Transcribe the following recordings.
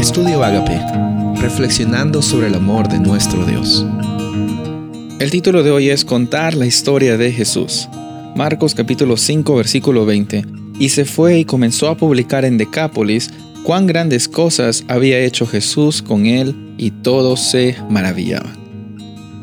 Estudio Agape, reflexionando sobre el amor de nuestro Dios. El título de hoy es Contar la historia de Jesús. Marcos capítulo 5 versículo 20. Y se fue y comenzó a publicar en Decápolis cuán grandes cosas había hecho Jesús con él y todos se maravillaban.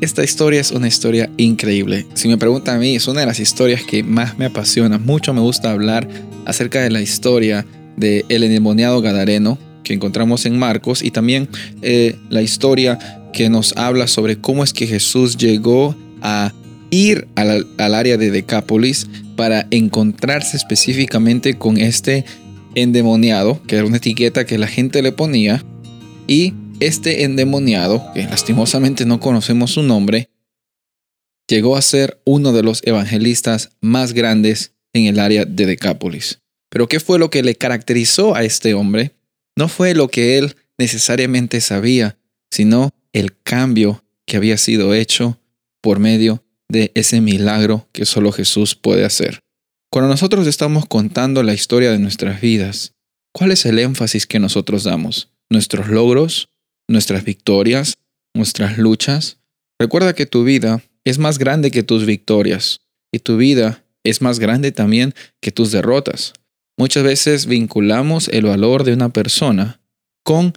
Esta historia es una historia increíble. Si me preguntan a mí, es una de las historias que más me apasiona. Mucho me gusta hablar acerca de la historia del el endemoniado Gadareno que encontramos en Marcos y también eh, la historia que nos habla sobre cómo es que Jesús llegó a ir al, al área de Decápolis para encontrarse específicamente con este endemoniado, que era una etiqueta que la gente le ponía, y este endemoniado, que lastimosamente no conocemos su nombre, llegó a ser uno de los evangelistas más grandes en el área de Decápolis. Pero ¿qué fue lo que le caracterizó a este hombre? No fue lo que él necesariamente sabía, sino el cambio que había sido hecho por medio de ese milagro que solo Jesús puede hacer. Cuando nosotros estamos contando la historia de nuestras vidas, ¿cuál es el énfasis que nosotros damos? ¿Nuestros logros? nuestras victorias, nuestras luchas. Recuerda que tu vida es más grande que tus victorias y tu vida es más grande también que tus derrotas. Muchas veces vinculamos el valor de una persona con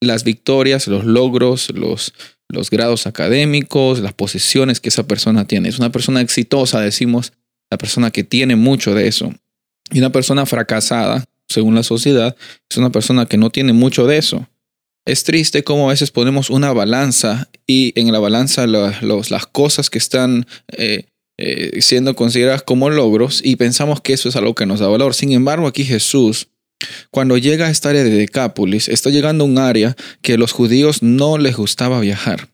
las victorias, los logros, los, los grados académicos, las posesiones que esa persona tiene. Es una persona exitosa, decimos, la persona que tiene mucho de eso. Y una persona fracasada, según la sociedad, es una persona que no tiene mucho de eso. Es triste cómo a veces ponemos una balanza y en la balanza las cosas que están eh, eh, siendo consideradas como logros y pensamos que eso es algo que nos da valor. Sin embargo, aquí Jesús, cuando llega a esta área de Decápolis, está llegando a un área que a los judíos no les gustaba viajar.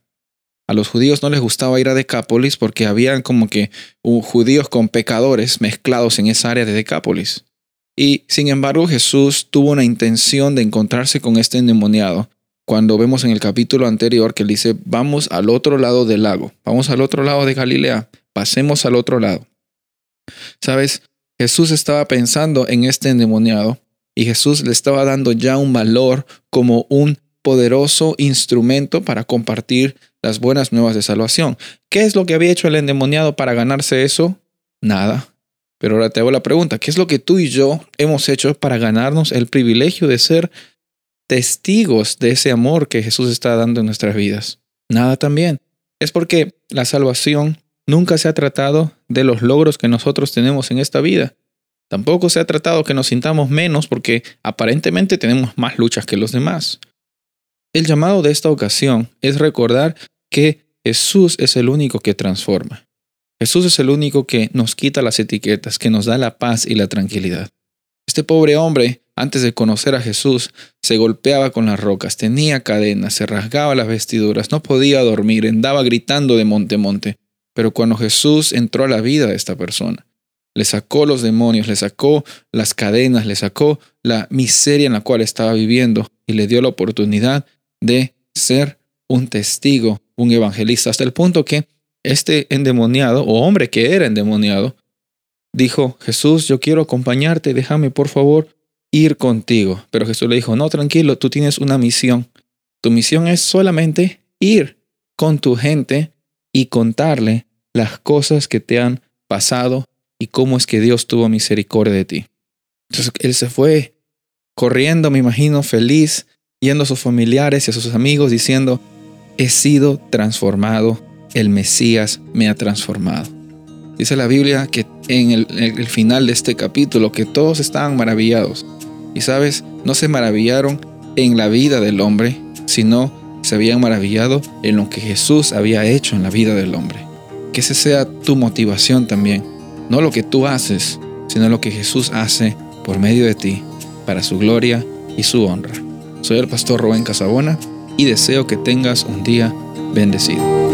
A los judíos no les gustaba ir a Decápolis porque habían como que judíos con pecadores mezclados en esa área de Decápolis. Y sin embargo Jesús tuvo una intención de encontrarse con este endemoniado cuando vemos en el capítulo anterior que él dice, vamos al otro lado del lago, vamos al otro lado de Galilea, pasemos al otro lado. Sabes, Jesús estaba pensando en este endemoniado y Jesús le estaba dando ya un valor como un poderoso instrumento para compartir las buenas nuevas de salvación. ¿Qué es lo que había hecho el endemoniado para ganarse eso? Nada. Pero ahora te hago la pregunta, ¿qué es lo que tú y yo hemos hecho para ganarnos el privilegio de ser testigos de ese amor que Jesús está dando en nuestras vidas. Nada también. Es porque la salvación nunca se ha tratado de los logros que nosotros tenemos en esta vida. Tampoco se ha tratado que nos sintamos menos porque aparentemente tenemos más luchas que los demás. El llamado de esta ocasión es recordar que Jesús es el único que transforma. Jesús es el único que nos quita las etiquetas, que nos da la paz y la tranquilidad. Este pobre hombre antes de conocer a Jesús, se golpeaba con las rocas, tenía cadenas, se rasgaba las vestiduras, no podía dormir, andaba gritando de monte monte. Pero cuando Jesús entró a la vida de esta persona, le sacó los demonios, le sacó las cadenas, le sacó la miseria en la cual estaba viviendo y le dio la oportunidad de ser un testigo, un evangelista, hasta el punto que este endemoniado, o hombre que era endemoniado, dijo, Jesús, yo quiero acompañarte, déjame por favor ir contigo. Pero Jesús le dijo, no, tranquilo, tú tienes una misión. Tu misión es solamente ir con tu gente y contarle las cosas que te han pasado y cómo es que Dios tuvo misericordia de ti. Entonces él se fue corriendo, me imagino, feliz, yendo a sus familiares y a sus amigos diciendo, he sido transformado, el Mesías me ha transformado. Dice la Biblia que en el, el final de este capítulo que todos estaban maravillados y sabes, no se maravillaron en la vida del hombre, sino se habían maravillado en lo que Jesús había hecho en la vida del hombre. Que ese sea tu motivación también. No lo que tú haces, sino lo que Jesús hace por medio de ti, para su gloria y su honra. Soy el pastor Rubén Casabona y deseo que tengas un día bendecido.